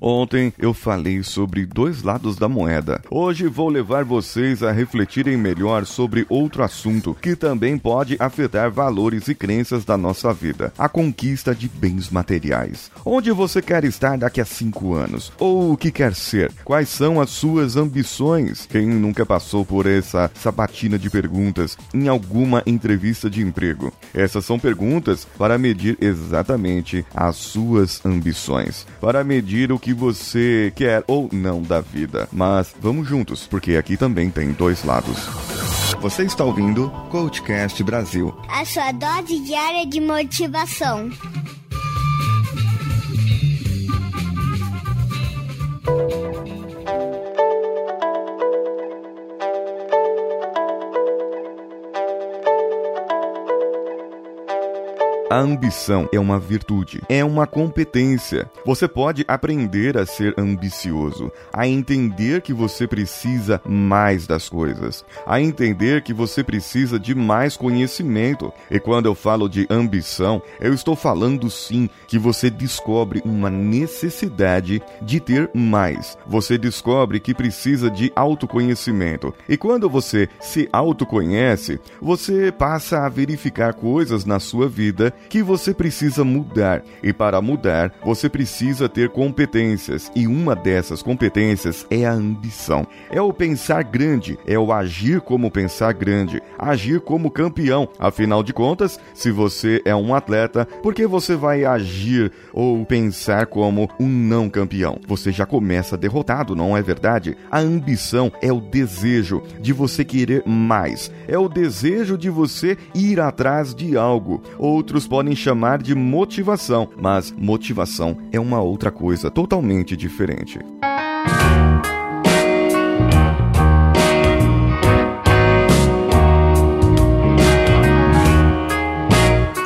Ontem eu falei sobre dois lados da moeda. Hoje vou levar vocês a refletirem melhor sobre outro assunto que também pode afetar valores e crenças da nossa vida: a conquista de bens materiais. Onde você quer estar daqui a cinco anos? Ou o que quer ser? Quais são as suas ambições? Quem nunca passou por essa sabatina de perguntas em alguma entrevista de emprego? Essas são perguntas para medir exatamente as suas ambições, para medir o que que você quer ou não da vida. Mas vamos juntos, porque aqui também tem dois lados. Você está ouvindo Coachcast Brasil a sua dose diária de motivação. Ambição é uma virtude, é uma competência. Você pode aprender a ser ambicioso, a entender que você precisa mais das coisas, a entender que você precisa de mais conhecimento. E quando eu falo de ambição, eu estou falando sim que você descobre uma necessidade de ter mais. Você descobre que precisa de autoconhecimento. E quando você se autoconhece, você passa a verificar coisas na sua vida que você precisa mudar. E para mudar, você precisa ter competências. E uma dessas competências é a ambição. É o pensar grande, é o agir como pensar grande, agir como campeão. Afinal de contas, se você é um atleta, por que você vai agir ou pensar como um não campeão? Você já começa derrotado, não é verdade? A ambição é o desejo de você querer mais, é o desejo de você ir atrás de algo. Outros podem chamar de motivação, mas motivação é uma outra coisa totalmente diferente.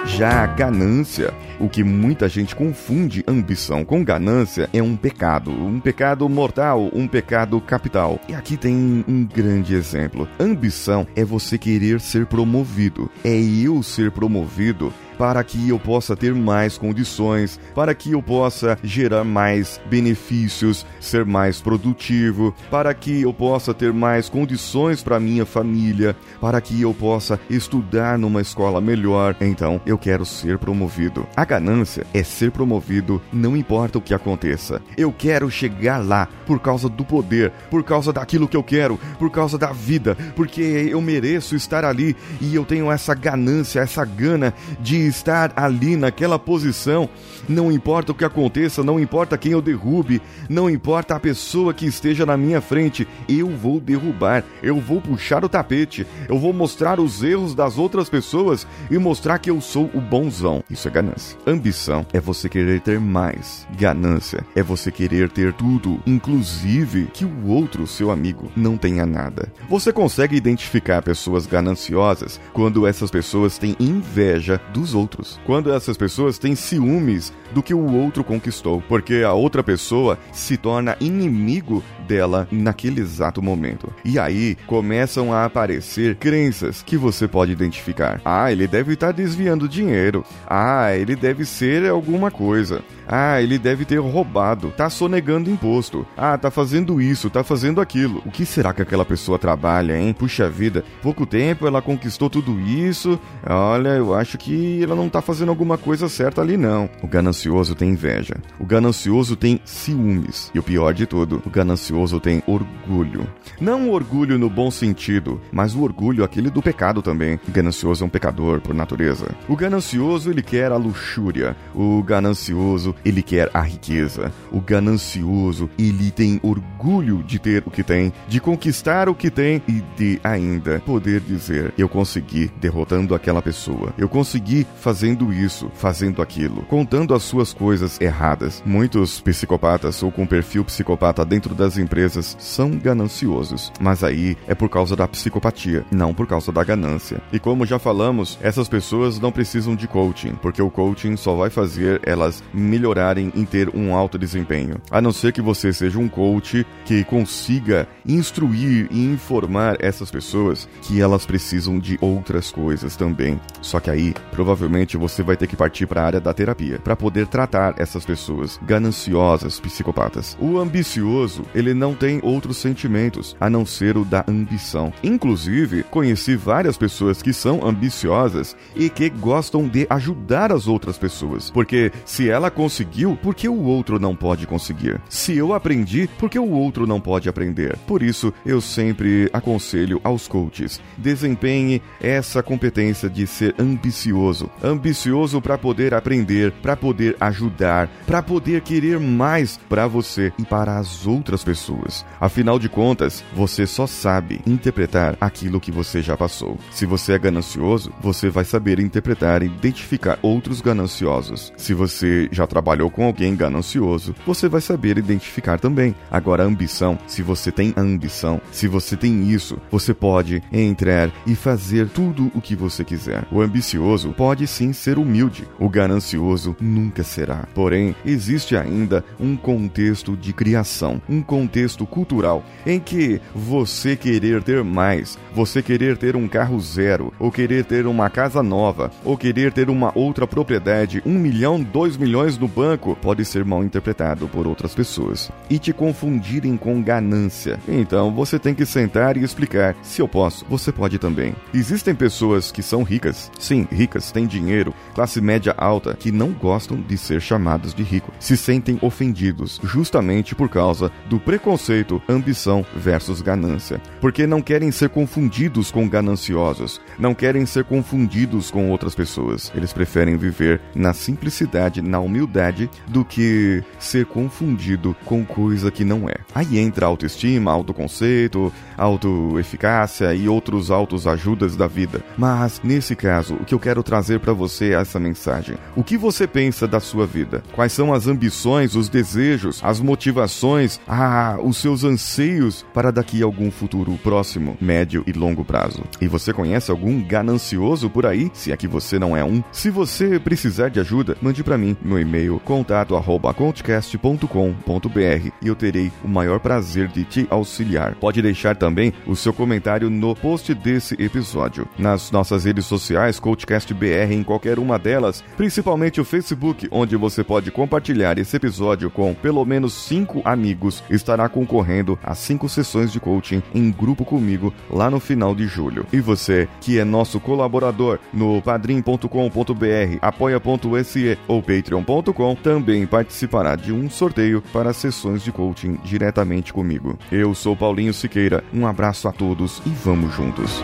Já a ganância, o que muita gente confunde ambição com ganância, é um pecado, um pecado mortal, um pecado capital. E aqui tem um grande exemplo. Ambição é você querer ser promovido, é eu ser promovido para que eu possa ter mais condições, para que eu possa gerar mais benefícios, ser mais produtivo, para que eu possa ter mais condições para minha família, para que eu possa estudar numa escola melhor. Então, eu quero ser promovido. A ganância é ser promovido, não importa o que aconteça. Eu quero chegar lá por causa do poder, por causa daquilo que eu quero, por causa da vida, porque eu mereço estar ali e eu tenho essa ganância, essa gana de estar ali naquela posição, não importa o que aconteça, não importa quem eu derrube, não importa a pessoa que esteja na minha frente, eu vou derrubar, eu vou puxar o tapete, eu vou mostrar os erros das outras pessoas e mostrar que eu sou o bonzão. Isso é ganância. Ambição é você querer ter mais. Ganância é você querer ter tudo, inclusive que o outro, seu amigo, não tenha nada. Você consegue identificar pessoas gananciosas quando essas pessoas têm inveja dos outros. Quando essas pessoas têm ciúmes do que o outro conquistou, porque a outra pessoa se torna inimigo dela naquele exato momento. E aí começam a aparecer crenças que você pode identificar. Ah, ele deve estar desviando dinheiro. Ah, ele deve ser alguma coisa. Ah, ele deve ter roubado, tá sonegando imposto. Ah, tá fazendo isso, tá fazendo aquilo. O que será que aquela pessoa trabalha, hein? Puxa vida, pouco tempo ela conquistou tudo isso. Olha, eu acho que ela não tá fazendo alguma coisa certa ali não. O ganancioso tem inveja. O ganancioso tem ciúmes. E o pior de tudo, o ganancioso tem orgulho. Não o orgulho no bom sentido, mas o orgulho aquele do pecado também. O ganancioso é um pecador por natureza. O ganancioso ele quer a luxúria. O ganancioso ele quer a riqueza. O ganancioso, ele tem orgulho de ter o que tem, de conquistar o que tem e de ainda poder dizer: Eu consegui derrotando aquela pessoa. Eu consegui fazendo isso, fazendo aquilo, contando as suas coisas erradas. Muitos psicopatas ou com perfil psicopata dentro das empresas são gananciosos, mas aí é por causa da psicopatia, não por causa da ganância. E como já falamos, essas pessoas não precisam de coaching, porque o coaching só vai fazer elas melhorar melhorarem em ter um alto desempenho. A não ser que você seja um coach que consiga instruir e informar essas pessoas que elas precisam de outras coisas também. Só que aí, provavelmente você vai ter que partir para a área da terapia para poder tratar essas pessoas gananciosas, psicopatas. O ambicioso, ele não tem outros sentimentos a não ser o da ambição. Inclusive, conheci várias pessoas que são ambiciosas e que gostam de ajudar as outras pessoas, porque se ela conseguiu, por que o outro não pode conseguir? Se eu aprendi, por que o outro não pode aprender? Por isso, eu sempre aconselho aos coaches: desempenhe essa competência de ser ambicioso. Ambicioso para poder aprender, para poder ajudar, para poder querer mais para você e para as outras pessoas. Afinal de contas, você só sabe interpretar aquilo que você já passou. Se você é ganancioso, você vai saber interpretar e identificar outros gananciosos. Se você já com alguém ganancioso, você vai saber identificar também. Agora, ambição, se você tem ambição, se você tem isso, você pode entrar e fazer tudo o que você quiser. O ambicioso pode sim ser humilde, o ganancioso nunca será. Porém, existe ainda um contexto de criação, um contexto cultural em que você querer ter mais, você querer ter um carro zero, ou querer ter uma casa nova, ou querer ter uma outra propriedade, um milhão, dois milhões no banco, pode ser mal interpretado por outras pessoas e te confundirem com ganância. Então você tem que sentar e explicar: se eu posso, você pode também. Existem pessoas que são ricas, sim, ricas, têm dinheiro, classe média alta, que não gostam de ser chamados de rico, se sentem ofendidos justamente por causa do preconceito, ambição versus ganância, porque não querem ser confundidos com gananciosos, não querem ser confundidos com outras pessoas. Eles preferem viver na simplicidade, na humildade, do que ser confundido com coisa que não é. Aí entra autoestima, autoconceito, autoeficácia e outros autos ajudas da vida. Mas nesse caso, o que eu quero trazer para você é essa mensagem. O que você pensa da sua vida? Quais são as ambições, os desejos, as motivações, ah, os seus anseios para daqui a algum futuro próximo, médio e longo prazo? E você conhece algum ganancioso por aí? Se é que você não é um. Se você precisar de ajuda, mande para mim no e-mail contato@coachcast.com.br e eu terei o maior prazer de te auxiliar. Pode deixar também o seu comentário no post desse episódio. Nas nossas redes sociais, Coachcast BR em qualquer uma delas, principalmente o Facebook, onde você pode compartilhar esse episódio com pelo menos cinco amigos, estará concorrendo a cinco sessões de coaching em grupo comigo lá no final de julho. E você, que é nosso colaborador no padrim.com.br, apoia.se ou patreon.com, também participará de um sorteio para sessões de coaching diretamente comigo. Eu sou Paulinho Siqueira, um abraço a todos e vamos juntos.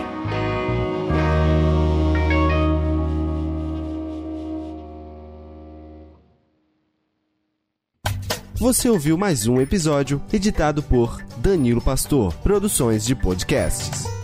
Você ouviu mais um episódio editado por Danilo Pastor, Produções de Podcasts.